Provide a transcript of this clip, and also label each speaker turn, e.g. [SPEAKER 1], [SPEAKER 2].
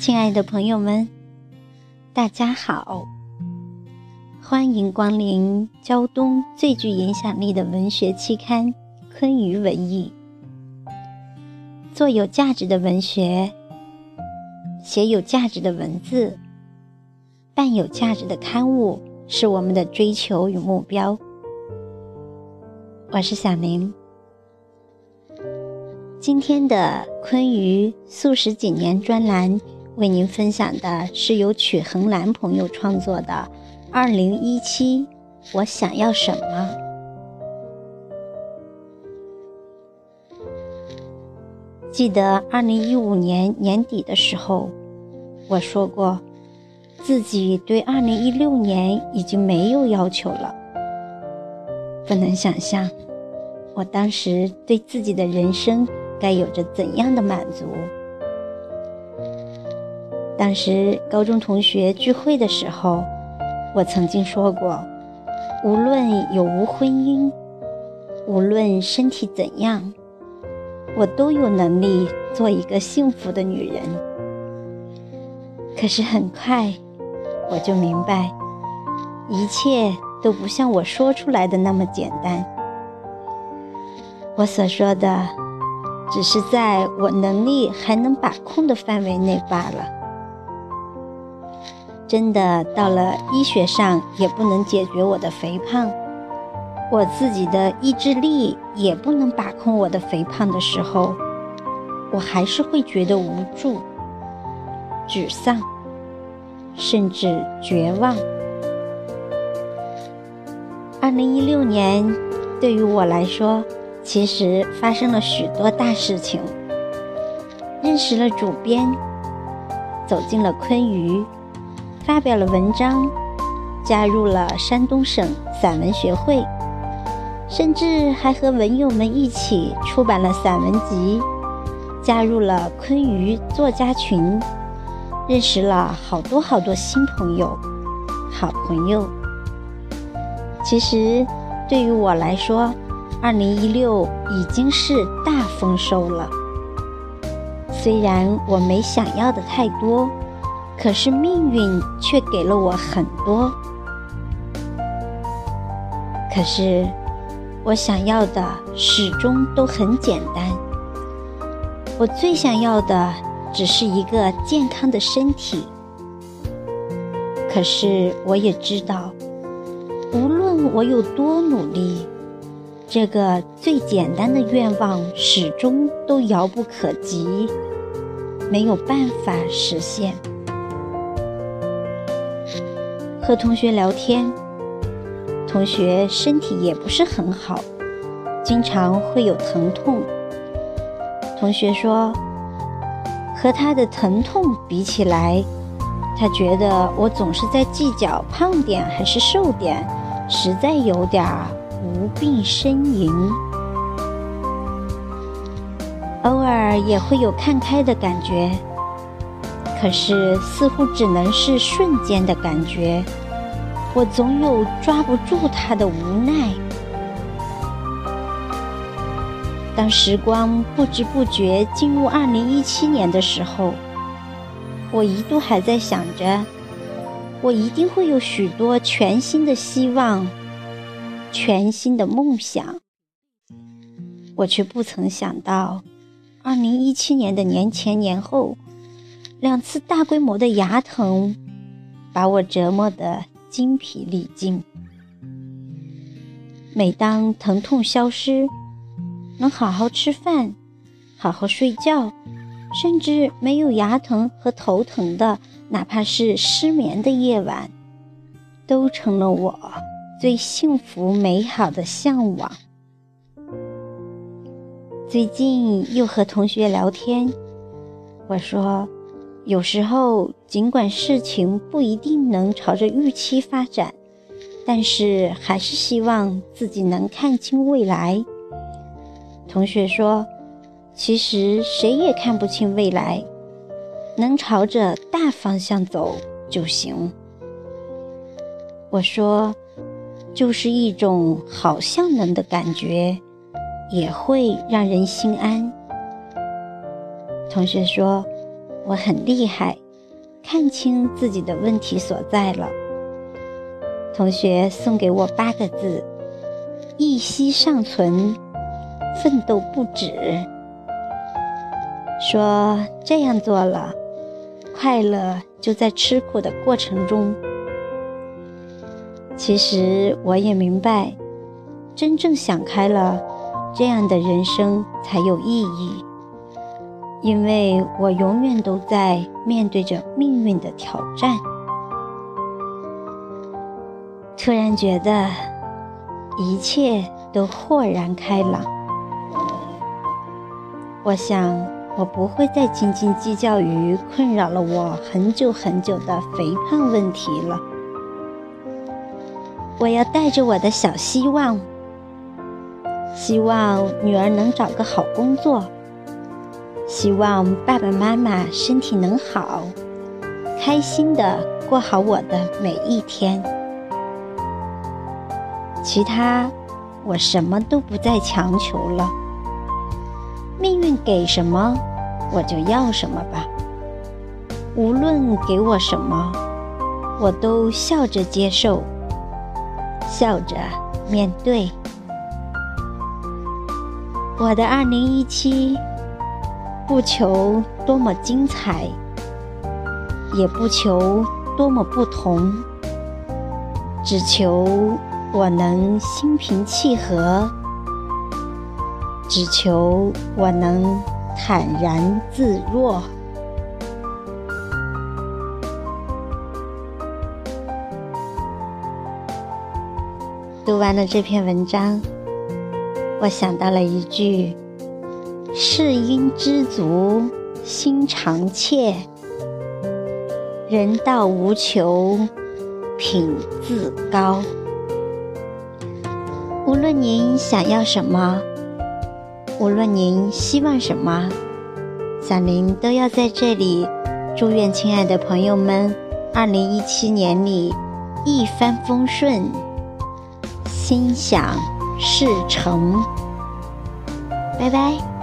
[SPEAKER 1] 亲爱的朋友们，大家好！欢迎光临胶东最具影响力的文学期刊《昆鱼文艺》。做有价值的文学，写有价值的文字，办有价值的刊物，是我们的追求与目标。我是小明。今天的昆鱼素食几年专栏。为您分享的是由曲恒兰朋友创作的《二零一七我想要什么》。记得二零一五年年底的时候，我说过，自己对二零一六年已经没有要求了。不能想象，我当时对自己的人生该有着怎样的满足。当时高中同学聚会的时候，我曾经说过，无论有无婚姻，无论身体怎样，我都有能力做一个幸福的女人。可是很快，我就明白，一切都不像我说出来的那么简单。我所说的，只是在我能力还能把控的范围内罢了。真的到了医学上也不能解决我的肥胖，我自己的意志力也不能把控我的肥胖的时候，我还是会觉得无助、沮丧，甚至绝望。二零一六年对于我来说，其实发生了许多大事情，认识了主编，走进了昆鱼。发表了文章，加入了山东省散文学会，甚至还和文友们一起出版了散文集，加入了昆鱼作家群，认识了好多好多新朋友、好朋友。其实，对于我来说，二零一六已经是大丰收了。虽然我没想要的太多。可是命运却给了我很多。可是我想要的始终都很简单。我最想要的只是一个健康的身体。可是我也知道，无论我有多努力，这个最简单的愿望始终都遥不可及，没有办法实现。和同学聊天，同学身体也不是很好，经常会有疼痛。同学说，和他的疼痛比起来，他觉得我总是在计较胖点还是瘦点，实在有点无病呻吟。偶尔也会有看开的感觉。可是，似乎只能是瞬间的感觉，我总有抓不住它的无奈。当时光不知不觉进入二零一七年的时候，我一度还在想着，我一定会有许多全新的希望，全新的梦想。我却不曾想到，二零一七年的年前年后。两次大规模的牙疼，把我折磨得精疲力尽。每当疼痛消失，能好好吃饭、好好睡觉，甚至没有牙疼和头疼的，哪怕是失眠的夜晚，都成了我最幸福美好的向往。最近又和同学聊天，我说。有时候，尽管事情不一定能朝着预期发展，但是还是希望自己能看清未来。同学说：“其实谁也看不清未来，能朝着大方向走就行。”我说：“就是一种好像能的感觉，也会让人心安。”同学说。我很厉害，看清自己的问题所在了。同学送给我八个字：一息尚存，奋斗不止。说这样做了，快乐就在吃苦的过程中。其实我也明白，真正想开了，这样的人生才有意义。因为我永远都在面对着命运的挑战。突然觉得一切都豁然开朗。我想，我不会再斤斤计较于困扰了我很久很久的肥胖问题了。我要带着我的小希望，希望女儿能找个好工作，希望爸爸妈妈身体能好，开心的过好我的每一天。其他，我什么都不再强求了。命运给什么，我就要什么吧。无论给我什么，我都笑着接受。笑着面对我的二零一七，不求多么精彩，也不求多么不同，只求我能心平气和，只求我能坦然自若。读完了这篇文章，我想到了一句：“事应知足，心常怯；人道无求，品自高。”无论您想要什么，无论您希望什么，小林都要在这里祝愿亲爱的朋友们，二零一七年里一帆风顺。心想事成，拜拜。